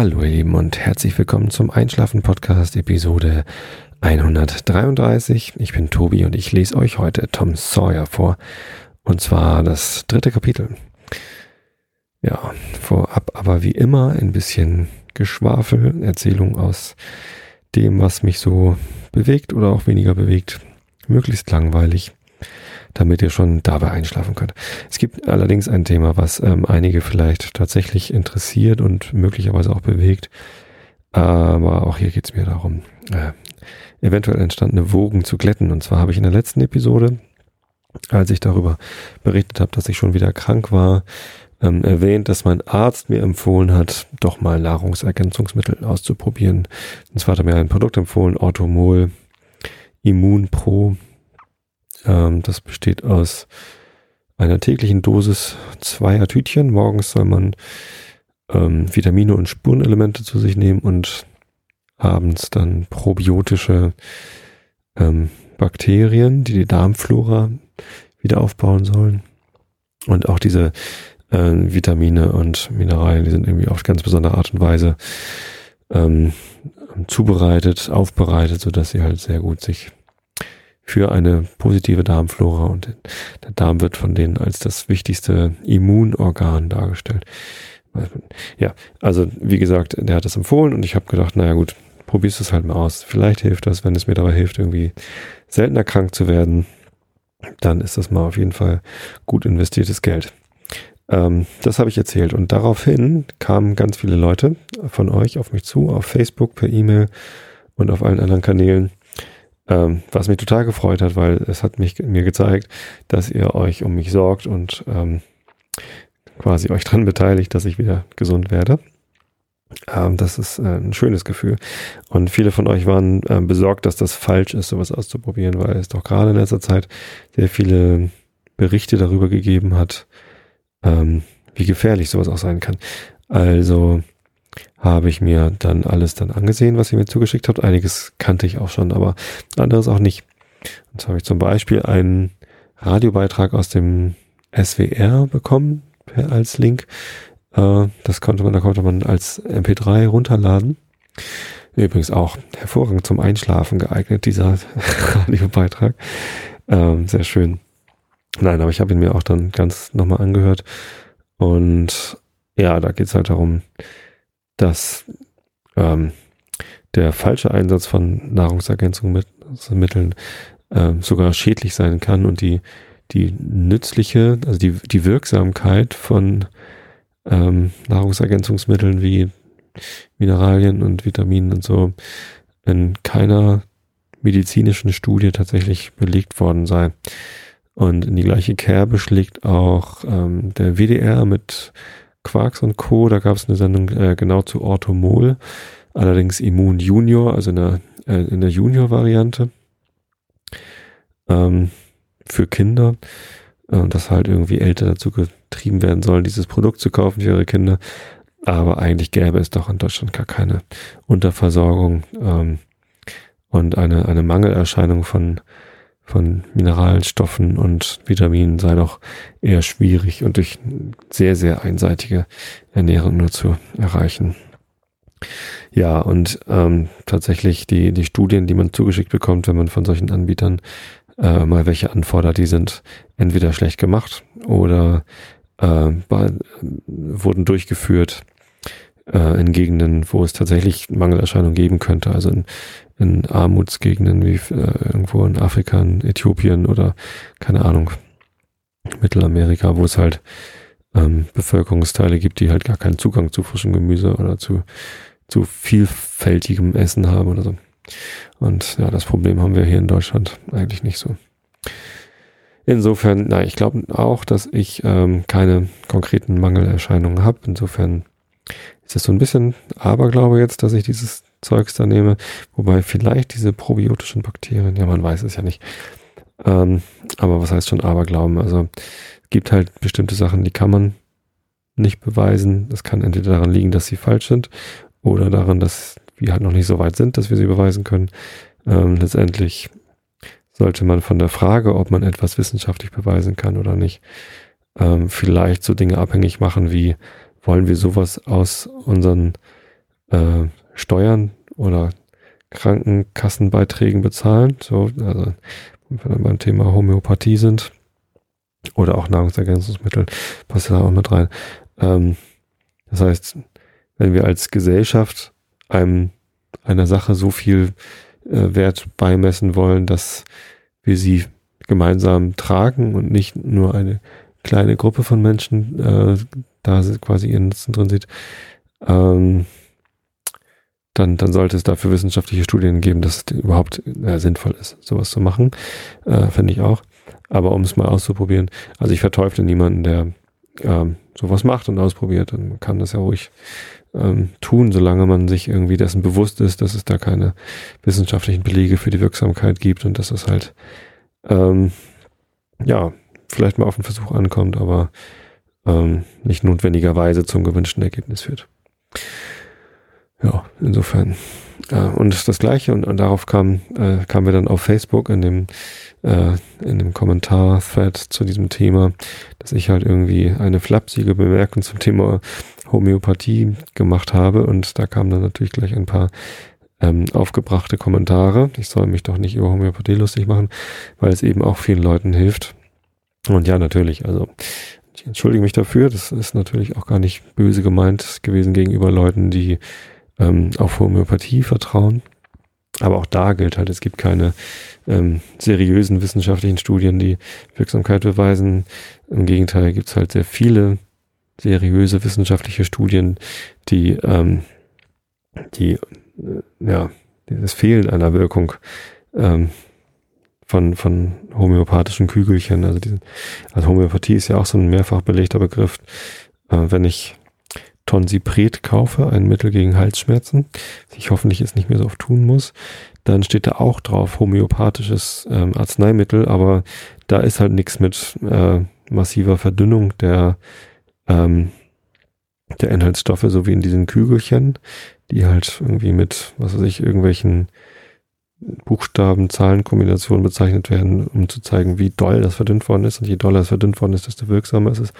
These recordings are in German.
Hallo ihr Lieben und herzlich willkommen zum Einschlafen Podcast Episode 133. Ich bin Tobi und ich lese euch heute Tom Sawyer vor und zwar das dritte Kapitel. Ja, vorab aber wie immer ein bisschen Geschwafel, Erzählung aus dem, was mich so bewegt oder auch weniger bewegt, möglichst langweilig damit ihr schon dabei einschlafen könnt. Es gibt allerdings ein Thema, was ähm, einige vielleicht tatsächlich interessiert und möglicherweise auch bewegt. Aber auch hier geht es mir darum, äh, eventuell entstandene Wogen zu glätten. Und zwar habe ich in der letzten Episode, als ich darüber berichtet habe, dass ich schon wieder krank war, ähm, erwähnt, dass mein Arzt mir empfohlen hat, doch mal Nahrungsergänzungsmittel auszuprobieren. Und zwar hat er mir ein Produkt empfohlen, Orthomol Immun Pro ähm, das besteht aus einer täglichen Dosis zweier Tütchen. Morgens soll man ähm, Vitamine und Spurenelemente zu sich nehmen und abends dann probiotische ähm, Bakterien, die die Darmflora wieder aufbauen sollen. Und auch diese äh, Vitamine und Mineralien, die sind irgendwie auf ganz besondere Art und Weise ähm, zubereitet, aufbereitet, so dass sie halt sehr gut sich für eine positive Darmflora und der Darm wird von denen als das wichtigste Immunorgan dargestellt. Ja, also wie gesagt, der hat das empfohlen und ich habe gedacht, naja gut, probierst es halt mal aus. Vielleicht hilft das, wenn es mir dabei hilft, irgendwie seltener krank zu werden, dann ist das mal auf jeden Fall gut investiertes Geld. Ähm, das habe ich erzählt und daraufhin kamen ganz viele Leute von euch auf mich zu, auf Facebook, per E-Mail und auf allen anderen Kanälen ähm, was mich total gefreut hat, weil es hat mich mir gezeigt, dass ihr euch um mich sorgt und ähm, quasi euch dran beteiligt, dass ich wieder gesund werde. Ähm, das ist äh, ein schönes Gefühl. Und viele von euch waren äh, besorgt, dass das falsch ist, sowas auszuprobieren, weil es doch gerade in letzter Zeit sehr viele Berichte darüber gegeben hat, ähm, wie gefährlich sowas auch sein kann. Also habe ich mir dann alles dann angesehen, was ihr mir zugeschickt habt. Einiges kannte ich auch schon, aber anderes auch nicht. Und zwar habe ich zum Beispiel einen Radiobeitrag aus dem SWR bekommen als Link. Äh, das konnte man, da konnte man als MP3 runterladen. Übrigens auch hervorragend zum Einschlafen geeignet, dieser Radiobeitrag. Ähm, sehr schön. Nein, aber ich habe ihn mir auch dann ganz nochmal angehört. Und ja, da geht es halt darum, dass ähm, der falsche Einsatz von Nahrungsergänzungsmitteln äh, sogar schädlich sein kann und die, die nützliche, also die, die Wirksamkeit von ähm, Nahrungsergänzungsmitteln wie Mineralien und Vitaminen und so in keiner medizinischen Studie tatsächlich belegt worden sei. Und in die gleiche Kerbe schlägt auch ähm, der WDR mit Quarks und Co. Da gab es eine Sendung äh, genau zu Orthomol, allerdings Immun Junior, also in der, äh, der Junior-Variante ähm, für Kinder. Äh, dass halt irgendwie Eltern dazu getrieben werden sollen, dieses Produkt zu kaufen für ihre Kinder. Aber eigentlich gäbe es doch in Deutschland gar keine Unterversorgung ähm, und eine, eine Mangelerscheinung von von Mineralstoffen und Vitaminen sei doch eher schwierig und durch sehr, sehr einseitige Ernährung nur zu erreichen. Ja, und ähm, tatsächlich die, die Studien, die man zugeschickt bekommt, wenn man von solchen Anbietern äh, mal welche anfordert, die sind entweder schlecht gemacht oder äh, wurden durchgeführt äh, in Gegenden, wo es tatsächlich Mangelerscheinungen geben könnte, also in, in Armutsgegenden wie äh, irgendwo in Afrika, in Äthiopien oder keine Ahnung, Mittelamerika, wo es halt ähm, Bevölkerungsteile gibt, die halt gar keinen Zugang zu frischem Gemüse oder zu, zu vielfältigem Essen haben oder so. Und ja, das Problem haben wir hier in Deutschland eigentlich nicht so. Insofern, na, ich glaube auch, dass ich ähm, keine konkreten Mangelerscheinungen habe. Insofern ist es so ein bisschen Aberglaube jetzt, dass ich dieses Zeugs da nehme. Wobei vielleicht diese probiotischen Bakterien, ja, man weiß es ja nicht. Ähm, aber was heißt schon Aberglauben? Also es gibt halt bestimmte Sachen, die kann man nicht beweisen. Das kann entweder daran liegen, dass sie falsch sind oder daran, dass wir halt noch nicht so weit sind, dass wir sie beweisen können. Ähm, letztendlich sollte man von der Frage, ob man etwas wissenschaftlich beweisen kann oder nicht, ähm, vielleicht so Dinge abhängig machen wie, wollen wir sowas aus unseren äh, Steuern oder Krankenkassenbeiträgen bezahlen. So, also wenn wir beim Thema Homöopathie sind oder auch Nahrungsergänzungsmittel, passt da auch mit rein. Ähm, das heißt, wenn wir als Gesellschaft einem einer Sache so viel äh, Wert beimessen wollen, dass wir sie gemeinsam tragen und nicht nur eine kleine Gruppe von Menschen äh, da quasi ihren Nutzen drin sieht, ähm, dann, dann sollte es dafür wissenschaftliche Studien geben, dass es überhaupt äh, sinnvoll ist, sowas zu machen. Äh, Finde ich auch. Aber um es mal auszuprobieren, also ich verteufle niemanden, der ähm, sowas macht und ausprobiert. Und man kann das ja ruhig ähm, tun, solange man sich irgendwie dessen bewusst ist, dass es da keine wissenschaftlichen Belege für die Wirksamkeit gibt und dass es halt ähm, ja vielleicht mal auf den Versuch ankommt, aber ähm, nicht notwendigerweise zum gewünschten Ergebnis führt. Ja, insofern. Äh, und das Gleiche, und, und darauf kam, äh, kamen wir dann auf Facebook in dem, äh, in dem Kommentar-Thread zu diesem Thema, dass ich halt irgendwie eine flapsige Bemerkung zum Thema Homöopathie gemacht habe. Und da kamen dann natürlich gleich ein paar ähm, aufgebrachte Kommentare. Ich soll mich doch nicht über Homöopathie lustig machen, weil es eben auch vielen Leuten hilft. Und ja, natürlich, also ich entschuldige mich dafür. Das ist natürlich auch gar nicht böse gemeint gewesen gegenüber Leuten, die ähm, auf Homöopathie vertrauen. Aber auch da gilt halt, es gibt keine ähm, seriösen wissenschaftlichen Studien, die Wirksamkeit beweisen. Im Gegenteil gibt es halt sehr viele seriöse wissenschaftliche Studien, die, ähm, die äh, ja, das Fehlen einer Wirkung ähm, von, von homöopathischen Kügelchen. Also, diese, also Homöopathie ist ja auch so ein mehrfach belegter Begriff. Äh, wenn ich Tonsipret kaufe, ein Mittel gegen Halsschmerzen, was ich hoffentlich jetzt nicht mehr so oft tun muss, dann steht da auch drauf homöopathisches ähm, Arzneimittel, aber da ist halt nichts mit äh, massiver Verdünnung der, ähm, der Inhaltsstoffe, so wie in diesen Kügelchen, die halt irgendwie mit, was weiß ich, irgendwelchen Buchstaben, Zahlenkombinationen bezeichnet werden, um zu zeigen, wie doll das verdünnt worden ist. Und je doller es verdünnt worden ist, desto wirksamer ist es.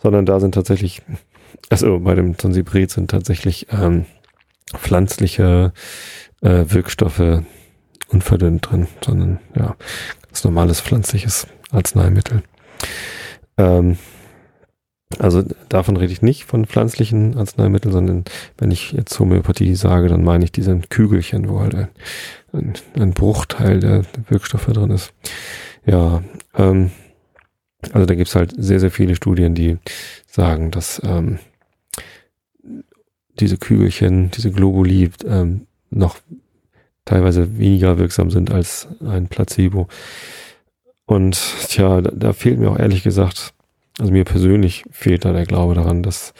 Sondern da sind tatsächlich also bei dem Tonsibret sind tatsächlich ähm, pflanzliche äh, Wirkstoffe unverdünnt drin, sondern ja, ganz normales pflanzliches Arzneimittel. Ähm, also davon rede ich nicht von pflanzlichen Arzneimitteln, sondern wenn ich jetzt Homöopathie sage, dann meine ich diese Kügelchen, wo halt ein, ein, ein Bruchteil der, Wirkstoffe drin ist. Ja, ähm, also da gibt's halt sehr, sehr viele Studien, die sagen, dass ähm, diese Kügelchen, diese Globuli ähm, noch teilweise weniger wirksam sind als ein Placebo. Und tja, da, da, fehlt mir auch ehrlich gesagt, also mir persönlich fehlt da der Glaube daran, dass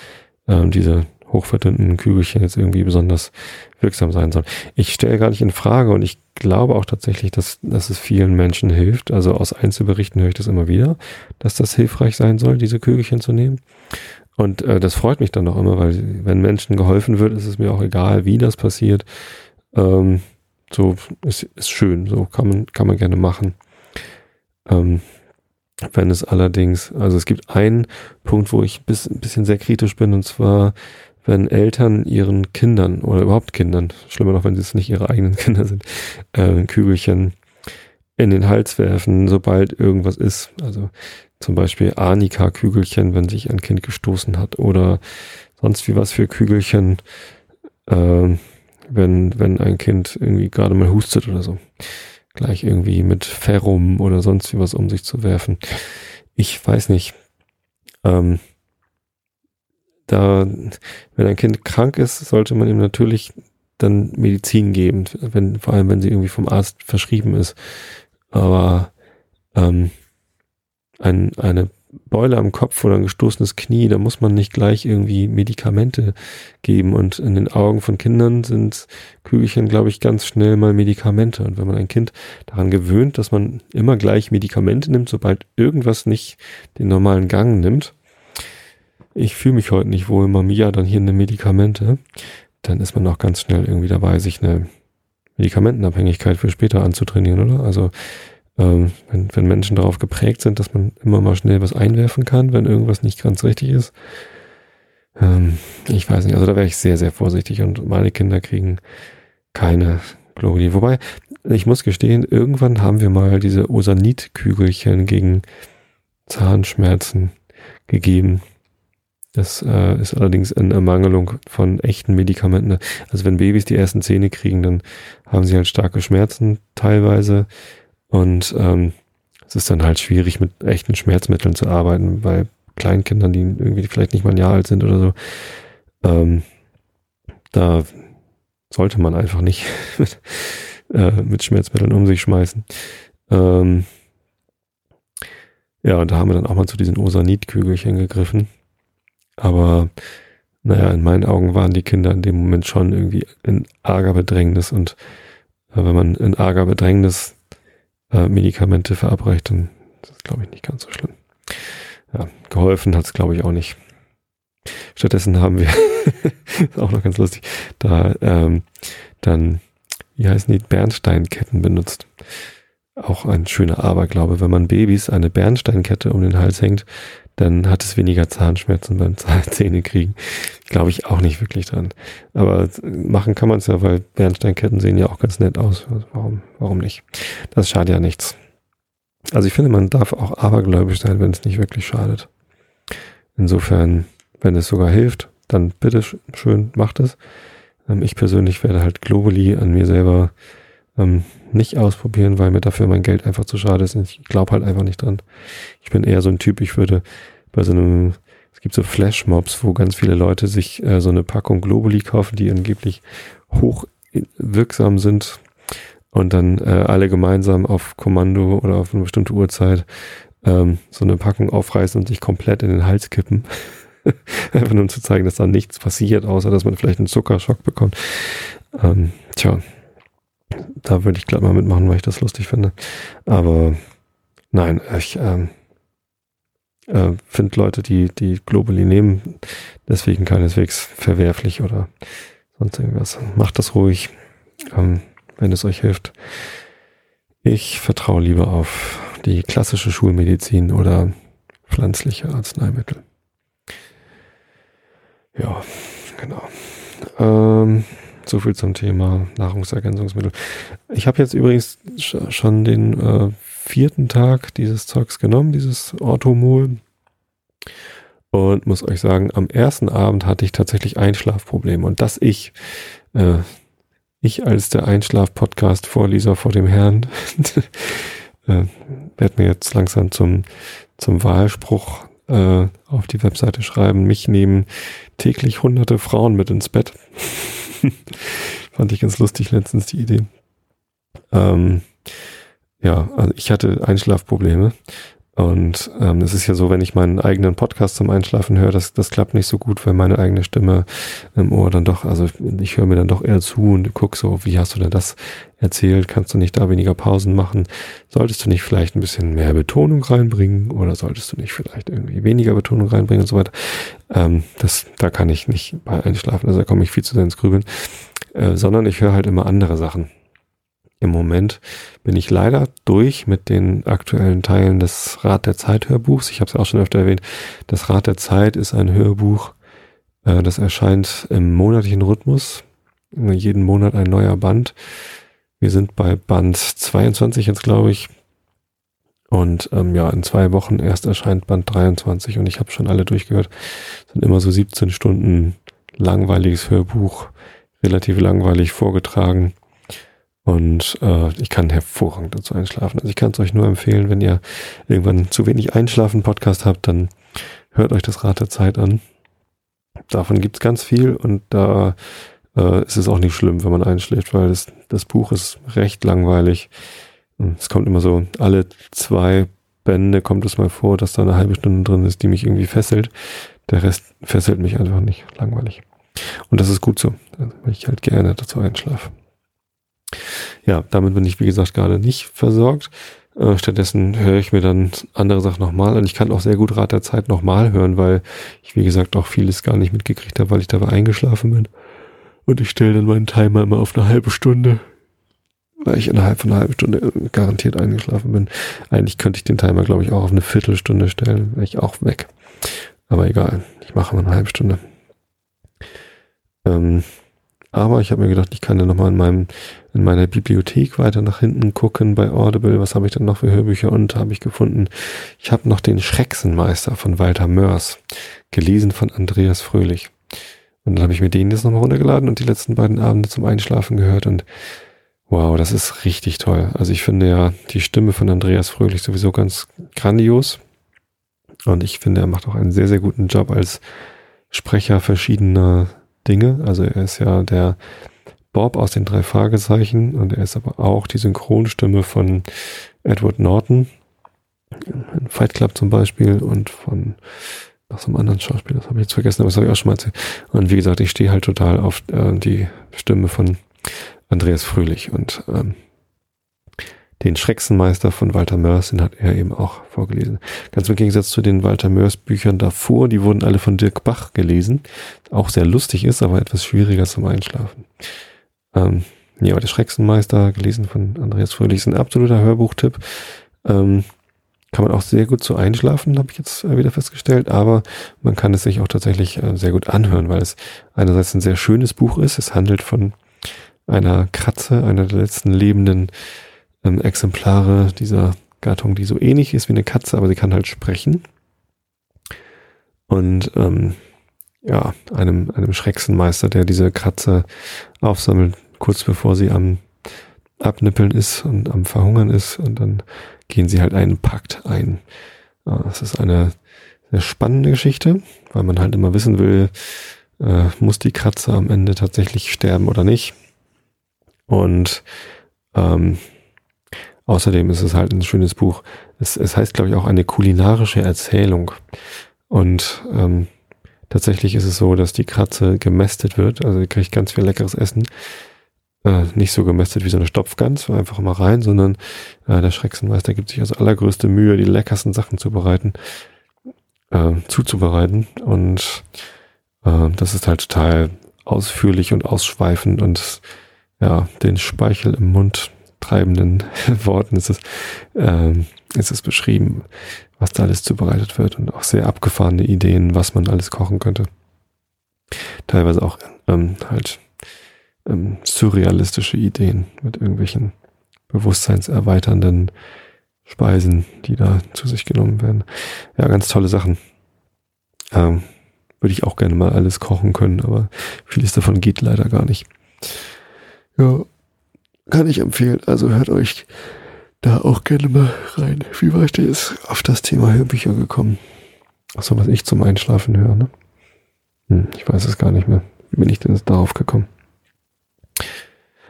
ähm, diese hochverdünnten Kügelchen jetzt irgendwie besonders wirksam sein sollen. Ich stelle gar nicht in Frage und ich glaube auch tatsächlich, dass, dass es vielen Menschen hilft. Also aus Einzelberichten höre ich das immer wieder, dass das hilfreich sein soll, diese Kügelchen zu nehmen. Und äh, das freut mich dann auch immer, weil wenn Menschen geholfen wird, ist es mir auch egal, wie das passiert. Ähm, so ist, ist schön, so kann man, kann man gerne machen. Ähm, wenn es allerdings, also es gibt einen Punkt, wo ich bis, ein bisschen sehr kritisch bin, und zwar, wenn Eltern ihren Kindern oder überhaupt Kindern, schlimmer noch, wenn es nicht ihre eigenen Kinder sind, äh, Kügelchen in den Hals werfen, sobald irgendwas ist. Also zum Beispiel Arnika-Kügelchen, wenn sich ein Kind gestoßen hat oder sonst wie was für Kügelchen, äh, wenn, wenn ein Kind irgendwie gerade mal hustet oder so. Gleich irgendwie mit Ferrum oder sonst wie was um sich zu werfen. Ich weiß nicht. Ähm, da, wenn ein Kind krank ist, sollte man ihm natürlich dann Medizin geben, wenn, vor allem wenn sie irgendwie vom Arzt verschrieben ist. Aber ähm, ein, eine Beule am Kopf oder ein gestoßenes Knie, da muss man nicht gleich irgendwie Medikamente geben. Und in den Augen von Kindern sind Kügelchen, glaube ich, ganz schnell mal Medikamente. Und wenn man ein Kind daran gewöhnt, dass man immer gleich Medikamente nimmt, sobald irgendwas nicht den normalen Gang nimmt, ich fühle mich heute nicht wohl, Mamiya, dann hier eine Medikamente, dann ist man auch ganz schnell irgendwie dabei, sich eine Medikamentenabhängigkeit für später anzutrainieren, oder? Also ähm, wenn, wenn Menschen darauf geprägt sind, dass man immer mal schnell was einwerfen kann, wenn irgendwas nicht ganz richtig ist, Ähm, ich weiß nicht, also da wäre ich sehr, sehr vorsichtig und meine Kinder kriegen keine Globuli. Wobei, ich muss gestehen, irgendwann haben wir mal diese Osanit-Kügelchen gegen Zahnschmerzen gegeben. Das äh, ist allerdings in Ermangelung von echten Medikamenten. Also wenn Babys die ersten Zähne kriegen, dann haben sie halt starke Schmerzen teilweise. Und ähm, es ist dann halt schwierig, mit echten Schmerzmitteln zu arbeiten, bei Kleinkindern, die irgendwie vielleicht nicht mal ein Jahr alt sind oder so. Ähm, da sollte man einfach nicht mit, äh, mit Schmerzmitteln um sich schmeißen. Ähm, ja, und da haben wir dann auch mal zu diesen Osanit-Kügelchen gegriffen. Aber naja, in meinen Augen waren die Kinder in dem Moment schon irgendwie in arger Bedrängnis. Und äh, wenn man in arger Bedrängnis äh, Medikamente verabreicht, dann ist das, glaube ich, nicht ganz so schlimm. Ja, geholfen hat es, glaube ich, auch nicht. Stattdessen haben wir, ist auch noch ganz lustig, da ähm, dann, wie heißen die, Bernsteinketten benutzt. Auch ein schöner Aberglaube. Wenn man Babys eine Bernsteinkette um den Hals hängt, dann hat es weniger Zahnschmerzen beim Zähne kriegen. Glaube ich auch nicht wirklich dran. Aber machen kann man es ja, weil Bernsteinketten sehen ja auch ganz nett aus. Also warum, warum nicht? Das schadet ja nichts. Also ich finde, man darf auch abergläubisch sein, wenn es nicht wirklich schadet. Insofern, wenn es sogar hilft, dann bitte schön macht es. Ähm, ich persönlich werde halt Globally an mir selber ähm, nicht ausprobieren, weil mir dafür mein Geld einfach zu schade ist. Ich glaube halt einfach nicht dran. Ich bin eher so ein Typ, ich würde bei so einem, es gibt so Flashmobs, wo ganz viele Leute sich äh, so eine Packung Globally kaufen, die angeblich hoch wirksam sind und dann äh, alle gemeinsam auf Kommando oder auf eine bestimmte Uhrzeit ähm, so eine Packung aufreißen und sich komplett in den Hals kippen. Einfach nur um zu zeigen, dass da nichts passiert, außer dass man vielleicht einen Zuckerschock bekommt. Ähm, tja, da würde ich glatt mal mitmachen, weil ich das lustig finde. Aber nein, ich ähm, äh, finde Leute, die die Globally nehmen, deswegen keineswegs verwerflich oder sonst irgendwas. Macht das ruhig, ähm, wenn es euch hilft. Ich vertraue lieber auf die klassische Schulmedizin oder pflanzliche Arzneimittel. Ja, genau. Ähm, so viel zum Thema Nahrungsergänzungsmittel. Ich habe jetzt übrigens schon den äh, vierten Tag dieses Zeugs genommen, dieses Orthomol. Und muss euch sagen, am ersten Abend hatte ich tatsächlich Einschlafprobleme. Und dass ich, äh, ich als der Einschlaf-Podcast-Vorleser vor dem Herrn, äh, werde mir jetzt langsam zum, zum Wahlspruch äh, auf die Webseite schreiben. Mich nehmen täglich hunderte Frauen mit ins Bett. Fand ich ganz lustig letztens die Idee. Ähm, ja, also ich hatte Einschlafprobleme. Und ähm, es ist ja so, wenn ich meinen eigenen Podcast zum Einschlafen höre, das, das klappt nicht so gut, weil meine eigene Stimme im Ohr dann doch, also ich höre mir dann doch eher zu und guck so, wie hast du denn das erzählt? Kannst du nicht da weniger Pausen machen? Solltest du nicht vielleicht ein bisschen mehr Betonung reinbringen oder solltest du nicht vielleicht irgendwie weniger Betonung reinbringen und so weiter? Ähm, das, da kann ich nicht bei Einschlafen, also da komme ich viel zu sehr ins Grübeln, äh, sondern ich höre halt immer andere Sachen. Im Moment bin ich leider durch mit den aktuellen Teilen des Rat der Zeit Hörbuchs. Ich habe es auch schon öfter erwähnt. Das Rat der Zeit ist ein Hörbuch, äh, das erscheint im monatlichen Rhythmus. Jeden Monat ein neuer Band. Wir sind bei Band 22 jetzt, glaube ich. Und ähm, ja, in zwei Wochen erst erscheint Band 23 und ich habe schon alle durchgehört. Das sind immer so 17 Stunden langweiliges Hörbuch, relativ langweilig vorgetragen und äh, ich kann hervorragend dazu einschlafen. Also ich kann es euch nur empfehlen, wenn ihr irgendwann zu wenig Einschlafen-Podcast habt, dann hört euch das Rad der Zeit an. Davon gibt's ganz viel und da äh, ist es auch nicht schlimm, wenn man einschläft, weil das, das Buch ist recht langweilig. Es kommt immer so, alle zwei Bände kommt es mal vor, dass da eine halbe Stunde drin ist, die mich irgendwie fesselt. Der Rest fesselt mich einfach nicht. Langweilig. Und das ist gut so, weil ich halt gerne dazu einschlafe. Ja, damit bin ich, wie gesagt, gerade nicht versorgt. Äh, stattdessen höre ich mir dann andere Sachen nochmal an. Ich kann auch sehr gut Rat der Zeit nochmal hören, weil ich, wie gesagt, auch vieles gar nicht mitgekriegt habe, weil ich dabei eingeschlafen bin. Und ich stelle dann meinen Timer immer auf eine halbe Stunde, weil ich innerhalb von einer halben Stunde äh, garantiert eingeschlafen bin. Eigentlich könnte ich den Timer, glaube ich, auch auf eine Viertelstunde stellen, wäre ich auch weg. Aber egal, ich mache mal eine halbe Stunde. Ähm, aber ich habe mir gedacht, ich kann ja nochmal in meinem, in meiner Bibliothek weiter nach hinten gucken bei Audible. Was habe ich denn noch für Hörbücher? Und habe ich gefunden, ich habe noch den Schrecksenmeister von Walter Mörs, gelesen von Andreas Fröhlich. Und dann habe ich mir den jetzt nochmal runtergeladen und die letzten beiden Abende zum Einschlafen gehört und wow, das ist richtig toll. Also ich finde ja die Stimme von Andreas Fröhlich sowieso ganz grandios. Und ich finde, er macht auch einen sehr, sehr guten Job als Sprecher verschiedener Dinge. Also er ist ja der Bob aus den drei Fragezeichen und er ist aber auch die Synchronstimme von Edward Norton in Fight Club zum Beispiel und von noch so einem anderen Schauspieler, das habe ich jetzt vergessen, aber das habe ich auch schon mal erzählt. Und wie gesagt, ich stehe halt total auf äh, die Stimme von Andreas Fröhlich und ähm, den Schrecksenmeister von Walter Mörs, den hat er eben auch vorgelesen. Ganz im Gegensatz zu den Walter Mörs Büchern davor, die wurden alle von Dirk Bach gelesen. Auch sehr lustig ist, aber etwas schwieriger zum Einschlafen. Ähm, ja, aber der Schrecksenmeister, gelesen von Andreas Fröhlich, ist ein absoluter Hörbuchtipp. Ähm, kann man auch sehr gut zu einschlafen, habe ich jetzt wieder festgestellt, aber man kann es sich auch tatsächlich äh, sehr gut anhören, weil es einerseits ein sehr schönes Buch ist. Es handelt von einer Kratze, einer der letzten lebenden ähm, Exemplare dieser Gattung, die so ähnlich ist wie eine Katze, aber sie kann halt sprechen. Und ähm, ja, einem, einem Schrecksenmeister, der diese Kratze aufsammelt, kurz bevor sie am Abnippeln ist und am Verhungern ist. Und dann gehen sie halt einen Pakt ein. Das ist eine sehr spannende Geschichte, weil man halt immer wissen will, äh, muss die Kratze am Ende tatsächlich sterben oder nicht. Und ähm, Außerdem ist es halt ein schönes Buch. Es, es heißt, glaube ich, auch eine kulinarische Erzählung. Und ähm, tatsächlich ist es so, dass die Kratze gemästet wird. Also sie kriegt ganz viel leckeres Essen. Äh, nicht so gemästet wie so eine Stopfgans, einfach mal rein, sondern äh, der Schrecksenmeister gibt sich also allergrößte Mühe, die leckersten Sachen zu bereiten, äh, zuzubereiten. Und äh, das ist halt total ausführlich und ausschweifend und ja, den Speichel im Mund treibenden Worten ist es, ähm, ist es beschrieben, was da alles zubereitet wird und auch sehr abgefahrene Ideen, was man alles kochen könnte. Teilweise auch ähm, halt ähm, surrealistische Ideen mit irgendwelchen bewusstseinserweiternden Speisen, die da zu sich genommen werden. Ja, ganz tolle Sachen. Ähm, würde ich auch gerne mal alles kochen können, aber vieles davon geht leider gar nicht. Ja, kann ich empfehlen. Also hört euch da auch gerne mal rein. Wie war ich denn jetzt auf das Thema Hörbücher gekommen? Achso, was ich zum Einschlafen höre, ne? Hm, ich weiß es gar nicht mehr. Wie bin ich denn jetzt darauf gekommen?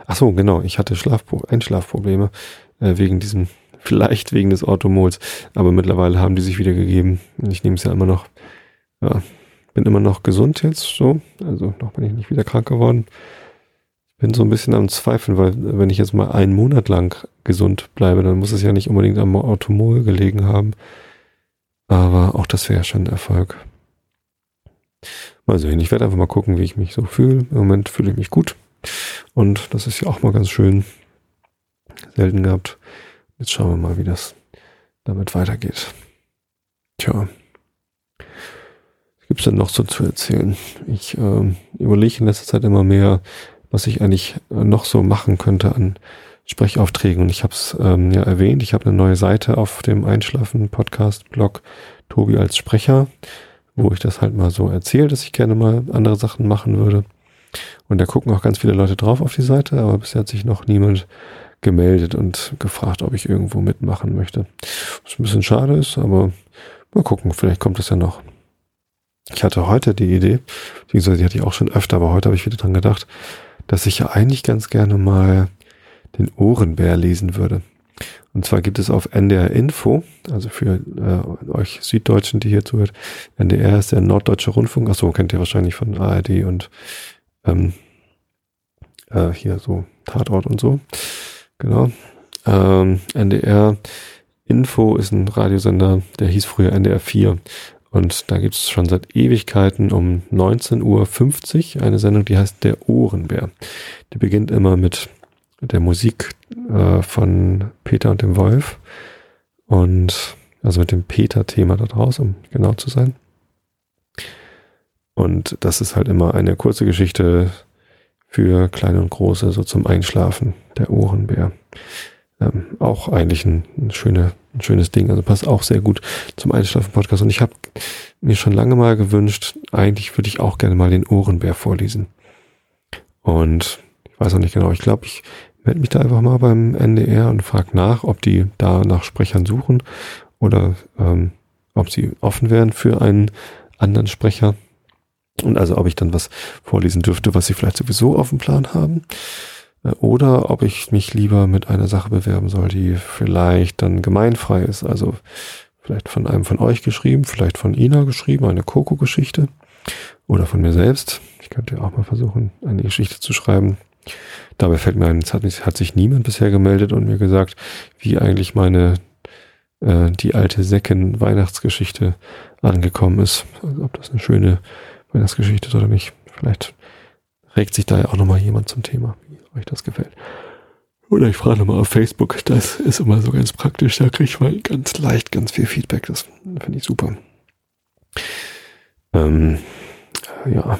Ach so, genau. Ich hatte Schlafpro Einschlafprobleme äh, wegen diesem, vielleicht wegen des Automols. Aber mittlerweile haben die sich wieder gegeben. Ich nehme es ja immer noch. Ja, bin immer noch gesund jetzt so. Also noch bin ich nicht wieder krank geworden bin so ein bisschen am Zweifeln, weil wenn ich jetzt mal einen Monat lang gesund bleibe, dann muss es ja nicht unbedingt am Automol gelegen haben. Aber auch das wäre schon ein Erfolg. Mal sehen, ich werde einfach mal gucken, wie ich mich so fühle. Im Moment fühle ich mich gut. Und das ist ja auch mal ganz schön. Selten gehabt. Jetzt schauen wir mal, wie das damit weitergeht. Tja. Was gibt's denn noch so zu erzählen? Ich äh, überlege in letzter Zeit immer mehr, was ich eigentlich äh, noch so machen könnte an Sprechaufträgen. Und ich habe es ähm, ja erwähnt, ich habe eine neue Seite auf dem Einschlafen-Podcast-Blog Tobi als Sprecher, wo ich das halt mal so erzähle, dass ich gerne mal andere Sachen machen würde. Und da gucken auch ganz viele Leute drauf auf die Seite, aber bisher hat sich noch niemand gemeldet und gefragt, ob ich irgendwo mitmachen möchte. Was ein bisschen schade ist, aber mal gucken, vielleicht kommt es ja noch. Ich hatte heute die Idee, beziehungsweise die hatte ich auch schon öfter, aber heute habe ich wieder dran gedacht, dass ich ja eigentlich ganz gerne mal den Ohrenbär lesen würde. Und zwar gibt es auf NDR Info, also für äh, euch Süddeutschen, die hier zuhört, NDR ist der Norddeutsche Rundfunk, achso, kennt ihr wahrscheinlich von ARD und ähm, äh, hier so Tatort und so. Genau. Ähm, NDR Info ist ein Radiosender, der hieß früher NDR 4 und da gibt es schon seit Ewigkeiten um 19.50 Uhr eine Sendung, die heißt Der Ohrenbär. Die beginnt immer mit der Musik äh, von Peter und dem Wolf. Und also mit dem Peter-Thema da draus, um genau zu sein. Und das ist halt immer eine kurze Geschichte für kleine und große, so zum Einschlafen, der Ohrenbär. Ähm, auch eigentlich ein, ein, schöne, ein schönes Ding. Also passt auch sehr gut zum Einschlafen-Podcast. Und ich habe mir schon lange mal gewünscht, eigentlich würde ich auch gerne mal den Ohrenbär vorlesen. Und ich weiß auch nicht genau, ich glaube, ich melde mich da einfach mal beim NDR und frage nach, ob die da nach Sprechern suchen oder ähm, ob sie offen wären für einen anderen Sprecher. Und also ob ich dann was vorlesen dürfte, was sie vielleicht sowieso auf dem Plan haben. Äh, oder ob ich mich lieber mit einer Sache bewerben soll, die vielleicht dann gemeinfrei ist. Also vielleicht von einem von euch geschrieben, vielleicht von Ina geschrieben, eine Coco-Geschichte. Oder von mir selbst. Ich könnte auch mal versuchen, eine Geschichte zu schreiben. Dabei fällt mir ein, es hat, hat sich niemand bisher gemeldet und mir gesagt, wie eigentlich meine äh, die alte Säcken Weihnachtsgeschichte angekommen ist. Also ob das eine schöne Weihnachtsgeschichte ist oder nicht. Vielleicht regt sich da ja auch nochmal jemand zum Thema, wie euch das gefällt. Oder ich frage nochmal auf Facebook, das ist immer so ganz praktisch, da kriege ich mal ganz leicht ganz viel Feedback, das finde ich super. Ähm, ja,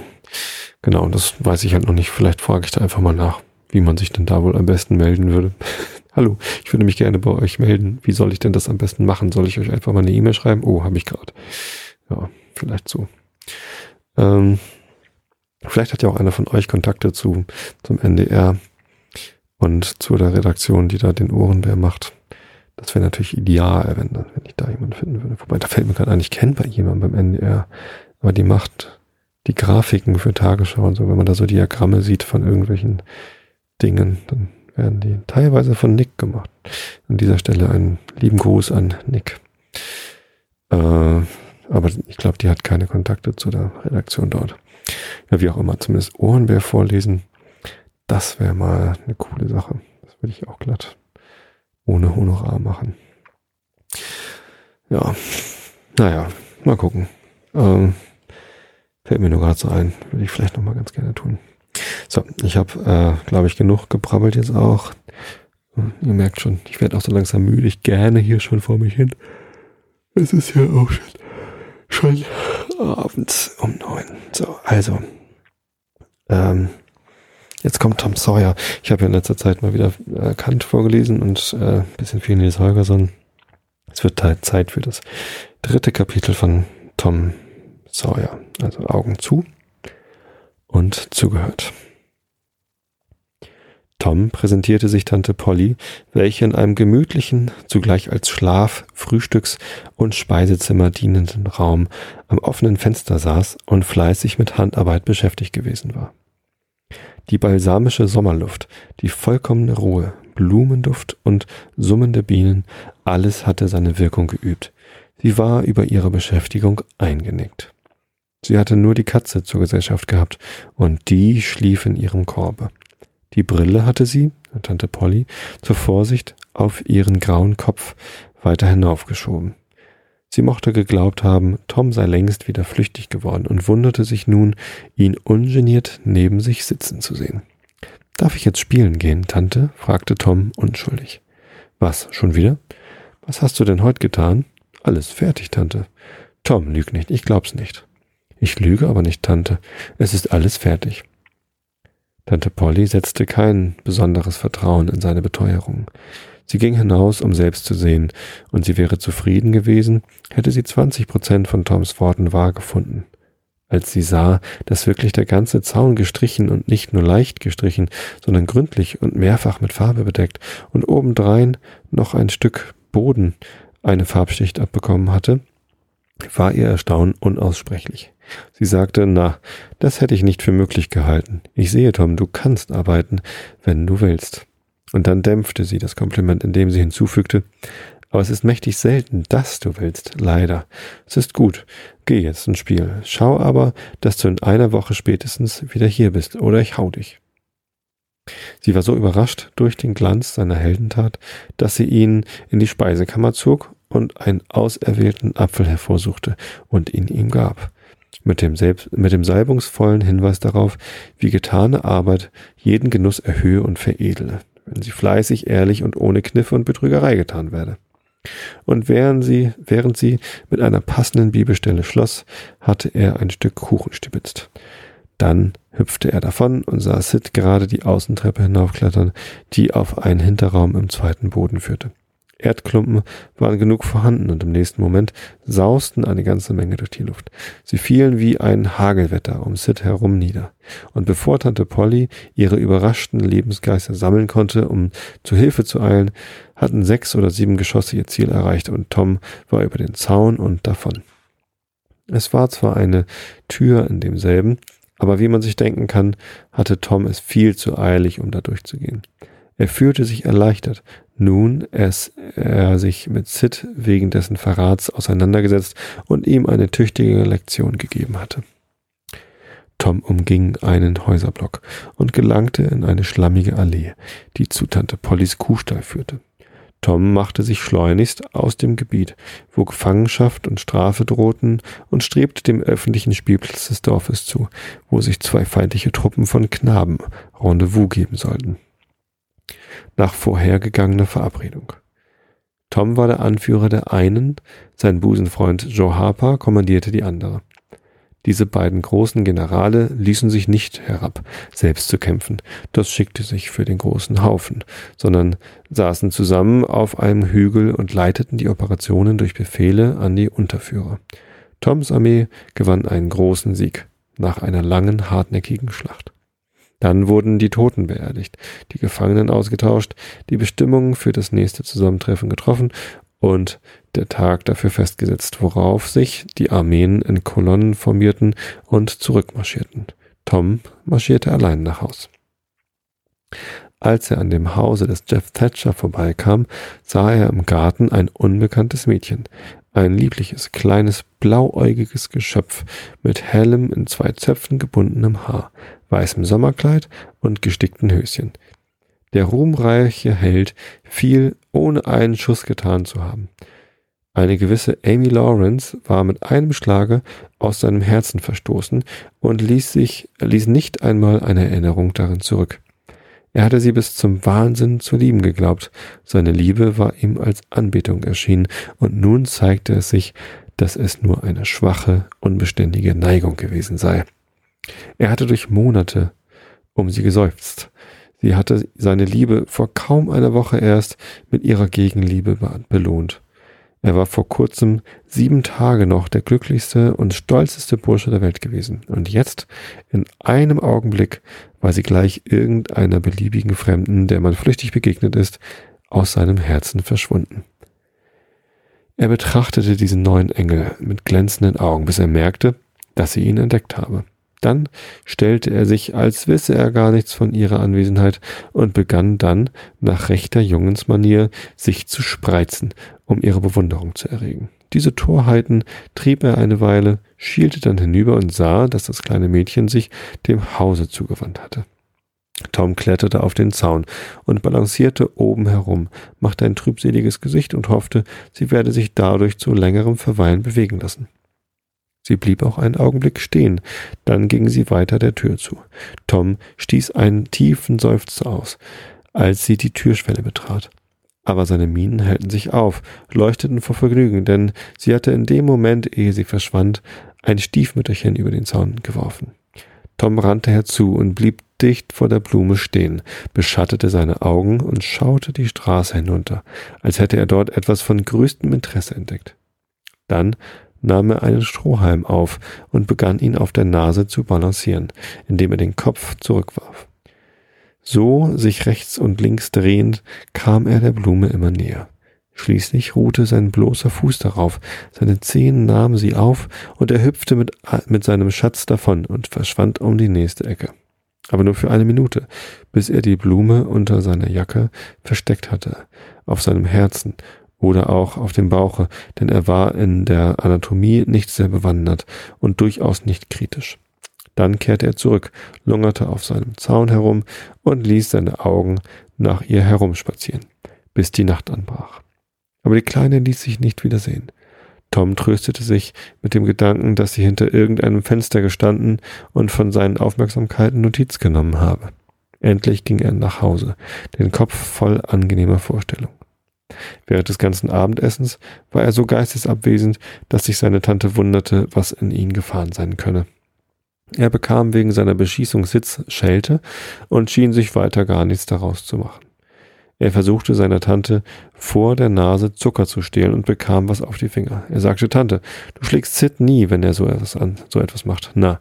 genau, das weiß ich halt noch nicht, vielleicht frage ich da einfach mal nach, wie man sich denn da wohl am besten melden würde. Hallo, ich würde mich gerne bei euch melden. Wie soll ich denn das am besten machen? Soll ich euch einfach mal eine E-Mail schreiben? Oh, habe ich gerade. Ja, vielleicht so. Ähm, vielleicht hat ja auch einer von euch Kontakte zu, zum NDR und zu der Redaktion, die da den Ohrenbär macht. Das wäre natürlich ideal, wenn, wenn ich da jemanden finden würde. Wobei, da fällt mir gerade ein, ich bei jemandem beim NDR, aber die macht die Grafiken für Tagesschau und so, wenn man da so Diagramme sieht von irgendwelchen Dingen, dann werden die teilweise von Nick gemacht. An dieser Stelle einen lieben Gruß an Nick. Äh, aber ich glaube, die hat keine Kontakte zu der Redaktion dort. Ja, wie auch immer, zumindest Ohrenbär vorlesen, das wäre mal eine coole Sache. Das würde ich auch glatt ohne Honorar machen. Ja, naja, mal gucken. Ähm, fällt mir nur gerade so ein, würde ich vielleicht nochmal ganz gerne tun. So, ich habe, äh, glaube ich, genug gebrabbelt jetzt auch. Ihr merkt schon, ich werde auch so langsam müde. Ich gerne hier schon vor mich hin. Es ist ja auch schon schon abends um neun. So, also. Ähm, jetzt kommt Tom Sawyer. Ich habe ja in letzter Zeit mal wieder äh, Kant vorgelesen und äh, bisschen viel Nils Holgersson. Es wird halt Zeit für das dritte Kapitel von Tom Sawyer. Also Augen zu und zugehört. Tom präsentierte sich Tante Polly, welche in einem gemütlichen, zugleich als Schlaf-, Frühstücks- und Speisezimmer dienenden Raum am offenen Fenster saß und fleißig mit Handarbeit beschäftigt gewesen war. Die balsamische Sommerluft, die vollkommene Ruhe, Blumenduft und summende Bienen, alles hatte seine Wirkung geübt. Sie war über ihre Beschäftigung eingenickt. Sie hatte nur die Katze zur Gesellschaft gehabt, und die schlief in ihrem Korbe. Die Brille hatte sie, Tante Polly, zur Vorsicht auf ihren grauen Kopf weiter hinaufgeschoben. Sie mochte geglaubt haben, Tom sei längst wieder flüchtig geworden und wunderte sich nun, ihn ungeniert neben sich sitzen zu sehen. Darf ich jetzt spielen gehen, Tante? fragte Tom unschuldig. Was, schon wieder? Was hast du denn heute getan? Alles fertig, Tante. Tom, lüg nicht, ich glaub's nicht. Ich lüge aber nicht, Tante. Es ist alles fertig. Tante Polly setzte kein besonderes Vertrauen in seine Beteuerung. Sie ging hinaus, um selbst zu sehen, und sie wäre zufrieden gewesen, hätte sie 20 Prozent von Toms Worten wahr gefunden. Als sie sah, dass wirklich der ganze Zaun gestrichen und nicht nur leicht gestrichen, sondern gründlich und mehrfach mit Farbe bedeckt und obendrein noch ein Stück Boden eine Farbschicht abbekommen hatte, war ihr Erstaunen unaussprechlich. Sie sagte, na, das hätte ich nicht für möglich gehalten. Ich sehe, Tom, du kannst arbeiten, wenn du willst. Und dann dämpfte sie das Kompliment, indem sie hinzufügte, aber es ist mächtig selten, dass du willst, leider. Es ist gut. Geh jetzt ins Spiel. Schau aber, dass du in einer Woche spätestens wieder hier bist, oder ich hau dich. Sie war so überrascht durch den Glanz seiner Heldentat, dass sie ihn in die Speisekammer zog und einen auserwählten Apfel hervorsuchte und ihn ihm gab mit dem, selbst, mit dem salbungsvollen Hinweis darauf, wie getane Arbeit jeden Genuss erhöhe und veredele, wenn sie fleißig, ehrlich und ohne Kniffe und Betrügerei getan werde. Und während sie, während sie mit einer passenden Bibelstelle schloss, hatte er ein Stück Kuchen stibitzt. Dann hüpfte er davon und sah Sid gerade die Außentreppe hinaufklettern, die auf einen Hinterraum im zweiten Boden führte. Erdklumpen waren genug vorhanden und im nächsten Moment sausten eine ganze Menge durch die Luft. Sie fielen wie ein Hagelwetter um Sid herum nieder. Und bevor Tante Polly ihre überraschten Lebensgeister sammeln konnte, um zu Hilfe zu eilen, hatten sechs oder sieben Geschosse ihr Ziel erreicht und Tom war über den Zaun und davon. Es war zwar eine Tür in demselben, aber wie man sich denken kann, hatte Tom es viel zu eilig, um da durchzugehen. Er fühlte sich erleichtert, nun es er sich mit Sid wegen dessen Verrats auseinandergesetzt und ihm eine tüchtige Lektion gegeben hatte. Tom umging einen Häuserblock und gelangte in eine schlammige Allee, die zu Tante Pollys Kuhstall führte. Tom machte sich schleunigst aus dem Gebiet, wo Gefangenschaft und Strafe drohten, und strebte dem öffentlichen Spielplatz des Dorfes zu, wo sich zwei feindliche Truppen von Knaben Rendezvous geben sollten nach vorhergegangener Verabredung. Tom war der Anführer der einen, sein Busenfreund Joe Harper kommandierte die andere. Diese beiden großen Generale ließen sich nicht herab, selbst zu kämpfen. Das schickte sich für den großen Haufen, sondern saßen zusammen auf einem Hügel und leiteten die Operationen durch Befehle an die Unterführer. Toms Armee gewann einen großen Sieg nach einer langen, hartnäckigen Schlacht. Dann wurden die Toten beerdigt, die Gefangenen ausgetauscht, die Bestimmungen für das nächste Zusammentreffen getroffen und der Tag dafür festgesetzt, worauf sich die Armeen in Kolonnen formierten und zurückmarschierten. Tom marschierte allein nach Haus. Als er an dem Hause des Jeff Thatcher vorbeikam, sah er im Garten ein unbekanntes Mädchen, ein liebliches, kleines, blauäugiges Geschöpf mit hellem, in zwei Zöpfen gebundenem Haar, weißem Sommerkleid und gestickten Höschen. Der ruhmreiche Held fiel, ohne einen Schuss getan zu haben. Eine gewisse Amy Lawrence war mit einem Schlage aus seinem Herzen verstoßen und ließ sich, ließ nicht einmal eine Erinnerung darin zurück. Er hatte sie bis zum Wahnsinn zu lieben geglaubt. Seine Liebe war ihm als Anbetung erschienen, und nun zeigte es sich, dass es nur eine schwache, unbeständige Neigung gewesen sei. Er hatte durch Monate um sie geseufzt. Sie hatte seine Liebe vor kaum einer Woche erst mit ihrer Gegenliebe belohnt. Er war vor kurzem sieben Tage noch der glücklichste und stolzeste Bursche der Welt gewesen. Und jetzt, in einem Augenblick, war sie gleich irgendeiner beliebigen Fremden, der man flüchtig begegnet ist, aus seinem Herzen verschwunden. Er betrachtete diesen neuen Engel mit glänzenden Augen, bis er merkte, dass sie ihn entdeckt habe. Dann stellte er sich, als wisse er gar nichts von ihrer Anwesenheit und begann dann, nach rechter Jungensmanier, sich zu spreizen, um ihre Bewunderung zu erregen. Diese Torheiten trieb er eine Weile, schielte dann hinüber und sah, dass das kleine Mädchen sich dem Hause zugewandt hatte. Tom kletterte auf den Zaun und balancierte oben herum, machte ein trübseliges Gesicht und hoffte, sie werde sich dadurch zu längerem Verweilen bewegen lassen. Sie blieb auch einen Augenblick stehen, dann ging sie weiter der Tür zu. Tom stieß einen tiefen Seufzer aus, als sie die Türschwelle betrat. Aber seine Mienen hellten sich auf, leuchteten vor Vergnügen, denn sie hatte in dem Moment, ehe sie verschwand, ein Stiefmütterchen über den Zaun geworfen. Tom rannte herzu und blieb dicht vor der Blume stehen, beschattete seine Augen und schaute die Straße hinunter, als hätte er dort etwas von größtem Interesse entdeckt. Dann nahm er einen Strohhalm auf und begann ihn auf der Nase zu balancieren, indem er den Kopf zurückwarf. So, sich rechts und links drehend, kam er der Blume immer näher. Schließlich ruhte sein bloßer Fuß darauf, seine Zehen nahmen sie auf, und er hüpfte mit, mit seinem Schatz davon und verschwand um die nächste Ecke. Aber nur für eine Minute, bis er die Blume unter seiner Jacke versteckt hatte, auf seinem Herzen oder auch auf dem Bauche, denn er war in der Anatomie nicht sehr bewandert und durchaus nicht kritisch. Dann kehrte er zurück, lungerte auf seinem Zaun herum und ließ seine Augen nach ihr herumspazieren, bis die Nacht anbrach. Aber die Kleine ließ sich nicht wiedersehen. Tom tröstete sich mit dem Gedanken, dass sie hinter irgendeinem Fenster gestanden und von seinen Aufmerksamkeiten Notiz genommen habe. Endlich ging er nach Hause, den Kopf voll angenehmer Vorstellung. Während des ganzen Abendessens war er so geistesabwesend, dass sich seine Tante wunderte, was in ihn gefahren sein könne. Er bekam wegen seiner Beschießung Sitz, Schelte und schien sich weiter gar nichts daraus zu machen. Er versuchte seiner Tante vor der Nase Zucker zu stehlen und bekam was auf die Finger. Er sagte, Tante, du schlägst Sid nie, wenn er so etwas an, so etwas macht. Na,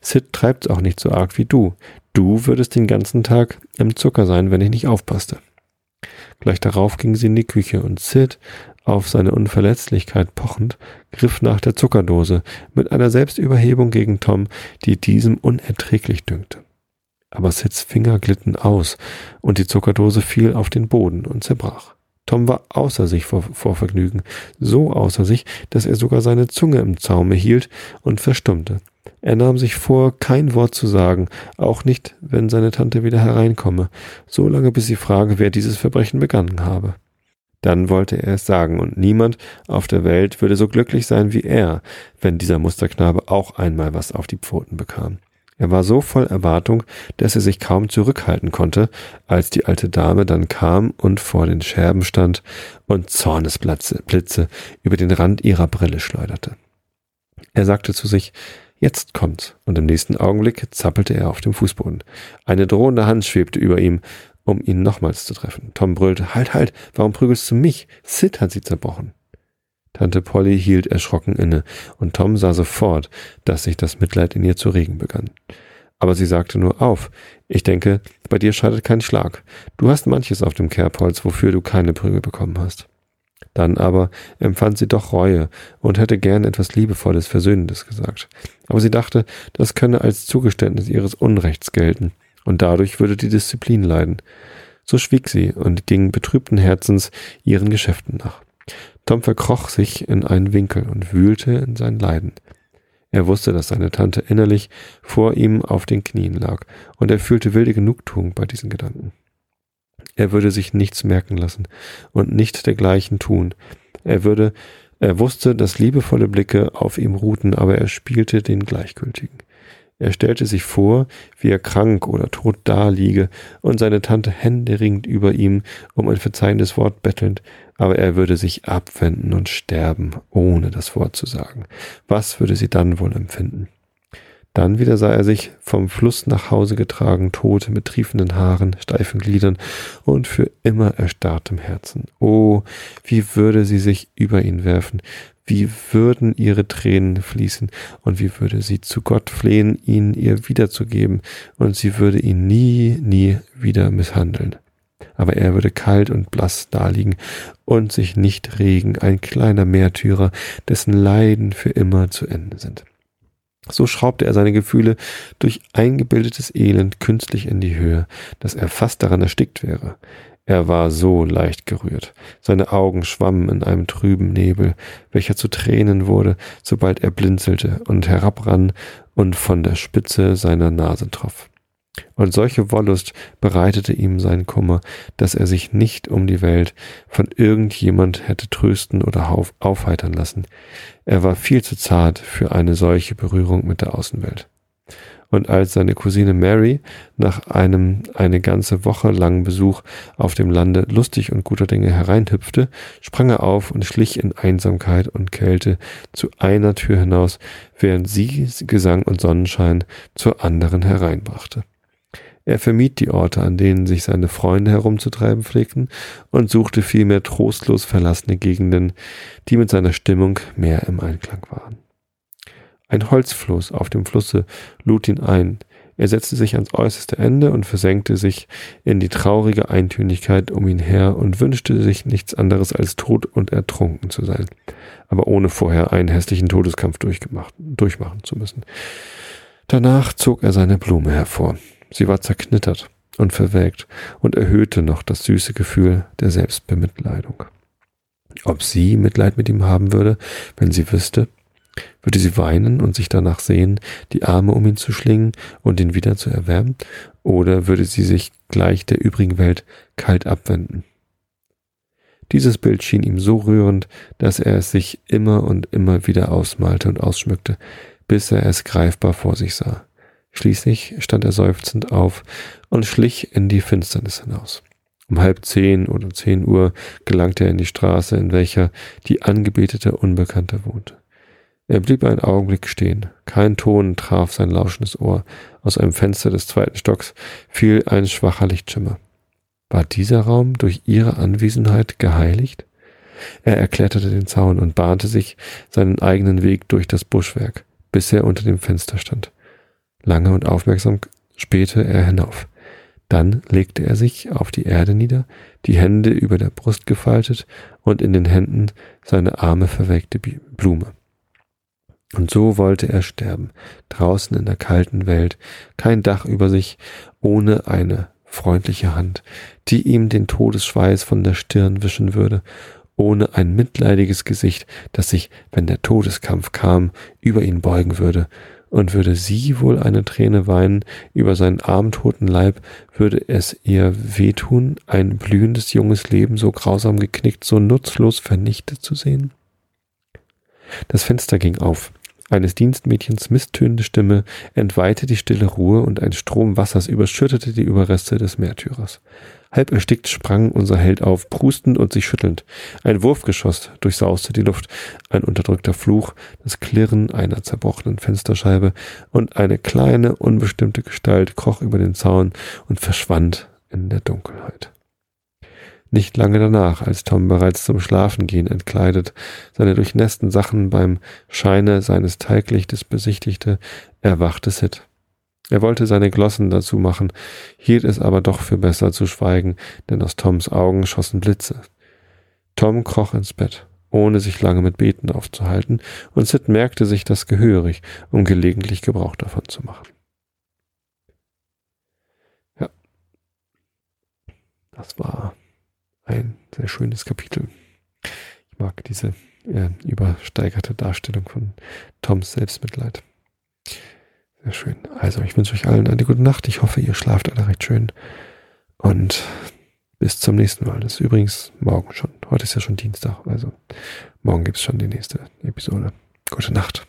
Sid treibt's auch nicht so arg wie du. Du würdest den ganzen Tag im Zucker sein, wenn ich nicht aufpasste. Gleich darauf ging sie in die Küche und Sid, auf seine Unverletzlichkeit pochend, griff nach der Zuckerdose mit einer Selbstüberhebung gegen Tom, die diesem unerträglich dünkte. Aber Sids Finger glitten aus und die Zuckerdose fiel auf den Boden und zerbrach. Tom war außer sich vor, vor Vergnügen, so außer sich, dass er sogar seine Zunge im Zaume hielt und verstummte. Er nahm sich vor, kein Wort zu sagen, auch nicht, wenn seine Tante wieder hereinkomme, so lange bis sie frage, wer dieses Verbrechen begangen habe. Dann wollte er es sagen, und niemand auf der Welt würde so glücklich sein wie er, wenn dieser Musterknabe auch einmal was auf die Pfoten bekam. Er war so voll Erwartung, dass er sich kaum zurückhalten konnte, als die alte Dame dann kam und vor den Scherben stand und Zornesblitze über den Rand ihrer Brille schleuderte. Er sagte zu sich, Jetzt kommt's. Und im nächsten Augenblick zappelte er auf dem Fußboden. Eine drohende Hand schwebte über ihm, um ihn nochmals zu treffen. Tom brüllte, halt, halt, warum prügelst du mich? Sid hat sie zerbrochen. Tante Polly hielt erschrocken inne, und Tom sah sofort, dass sich das Mitleid in ihr zu regen begann. Aber sie sagte nur auf. Ich denke, bei dir scheidet kein Schlag. Du hast manches auf dem Kerbholz, wofür du keine Prügel bekommen hast. Dann aber empfand sie doch Reue und hätte gern etwas Liebevolles, Versöhnendes gesagt. Aber sie dachte, das könne als Zugeständnis ihres Unrechts gelten, und dadurch würde die Disziplin leiden. So schwieg sie und ging betrübten Herzens ihren Geschäften nach. Tom verkroch sich in einen Winkel und wühlte in sein Leiden. Er wusste, dass seine Tante innerlich vor ihm auf den Knien lag, und er fühlte wilde Genugtuung bei diesen Gedanken. Er würde sich nichts merken lassen und nicht dergleichen tun. Er würde, er wusste, dass liebevolle Blicke auf ihm ruhten, aber er spielte den Gleichgültigen. Er stellte sich vor, wie er krank oder tot daliege und seine Tante händeringend über ihm um ein verzeihendes Wort bettelnd, aber er würde sich abwenden und sterben, ohne das Wort zu sagen. Was würde sie dann wohl empfinden? Dann wieder sah er sich vom Fluss nach Hause getragen, tot, mit triefenden Haaren, steifen Gliedern und für immer erstarrtem Herzen. Oh, wie würde sie sich über ihn werfen, wie würden ihre Tränen fließen und wie würde sie zu Gott flehen, ihn ihr wiederzugeben, und sie würde ihn nie, nie wieder misshandeln. Aber er würde kalt und blass daliegen und sich nicht regen, ein kleiner Märtyrer, dessen Leiden für immer zu Ende sind. So schraubte er seine Gefühle durch eingebildetes Elend künstlich in die Höhe, dass er fast daran erstickt wäre. Er war so leicht gerührt. Seine Augen schwammen in einem trüben Nebel, welcher zu Tränen wurde, sobald er blinzelte und herabrann und von der Spitze seiner Nase troff. Und solche Wollust bereitete ihm sein Kummer, dass er sich nicht um die Welt von irgendjemand hätte trösten oder aufheitern lassen. Er war viel zu zart für eine solche Berührung mit der Außenwelt. Und als seine Cousine Mary nach einem eine ganze Woche langen Besuch auf dem Lande lustig und guter Dinge hereinhüpfte, sprang er auf und schlich in Einsamkeit und Kälte zu einer Tür hinaus, während sie Gesang und Sonnenschein zur anderen hereinbrachte. Er vermied die Orte, an denen sich seine Freunde herumzutreiben pflegten, und suchte vielmehr trostlos verlassene Gegenden, die mit seiner Stimmung mehr im Einklang waren. Ein Holzfloß auf dem Flusse lud ihn ein, er setzte sich ans äußerste Ende und versenkte sich in die traurige Eintönigkeit um ihn her und wünschte sich nichts anderes als tot und ertrunken zu sein, aber ohne vorher einen hässlichen Todeskampf durchmachen zu müssen. Danach zog er seine Blume hervor. Sie war zerknittert und verwelkt und erhöhte noch das süße Gefühl der Selbstbemitleidung. Ob sie Mitleid mit ihm haben würde, wenn sie wüsste, würde sie weinen und sich danach sehen, die Arme um ihn zu schlingen und ihn wieder zu erwärmen, oder würde sie sich gleich der übrigen Welt kalt abwenden? Dieses Bild schien ihm so rührend, dass er es sich immer und immer wieder ausmalte und ausschmückte, bis er es greifbar vor sich sah. Schließlich stand er seufzend auf und schlich in die Finsternis hinaus. Um halb zehn oder zehn Uhr gelangte er in die Straße, in welcher die angebetete Unbekannte wohnte. Er blieb einen Augenblick stehen. Kein Ton traf sein lauschendes Ohr. Aus einem Fenster des zweiten Stocks fiel ein schwacher Lichtschimmer. War dieser Raum durch ihre Anwesenheit geheiligt? Er erkletterte den Zaun und bahnte sich seinen eigenen Weg durch das Buschwerk, bis er unter dem Fenster stand. Lange und aufmerksam spähte er hinauf. Dann legte er sich auf die Erde nieder, die Hände über der Brust gefaltet und in den Händen seine arme verwelkte Blume. Und so wollte er sterben, draußen in der kalten Welt, kein Dach über sich, ohne eine freundliche Hand, die ihm den Todesschweiß von der Stirn wischen würde, ohne ein mitleidiges Gesicht, das sich, wenn der Todeskampf kam, über ihn beugen würde, und würde sie wohl eine Träne weinen über seinen armtoten Leib, würde es ihr wehtun, ein blühendes junges Leben so grausam geknickt, so nutzlos vernichtet zu sehen? Das Fenster ging auf. Eines Dienstmädchens misttönende Stimme entweihte die stille Ruhe und ein Strom Wassers überschüttete die Überreste des Märtyrers. Halb erstickt sprang unser Held auf, prustend und sich schüttelnd. Ein Wurfgeschoss durchsauste die Luft, ein unterdrückter Fluch, das Klirren einer zerbrochenen Fensterscheibe und eine kleine, unbestimmte Gestalt kroch über den Zaun und verschwand in der Dunkelheit. Nicht lange danach, als Tom bereits zum Schlafengehen entkleidet, seine durchnässten Sachen beim Scheine seines Teiglichtes besichtigte, erwachte Sid. Er wollte seine Glossen dazu machen, hielt es aber doch für besser zu schweigen, denn aus Toms Augen schossen Blitze. Tom kroch ins Bett, ohne sich lange mit Beten aufzuhalten, und Sid merkte sich das gehörig, um gelegentlich Gebrauch davon zu machen. Ja, das war ein sehr schönes Kapitel. Ich mag diese äh, übersteigerte Darstellung von Toms Selbstmitleid. Sehr schön. Also, ich wünsche euch allen eine gute Nacht. Ich hoffe, ihr schlaft alle recht schön. Und bis zum nächsten Mal. Das ist übrigens morgen schon. Heute ist ja schon Dienstag. Also, morgen gibt es schon die nächste Episode. Gute Nacht.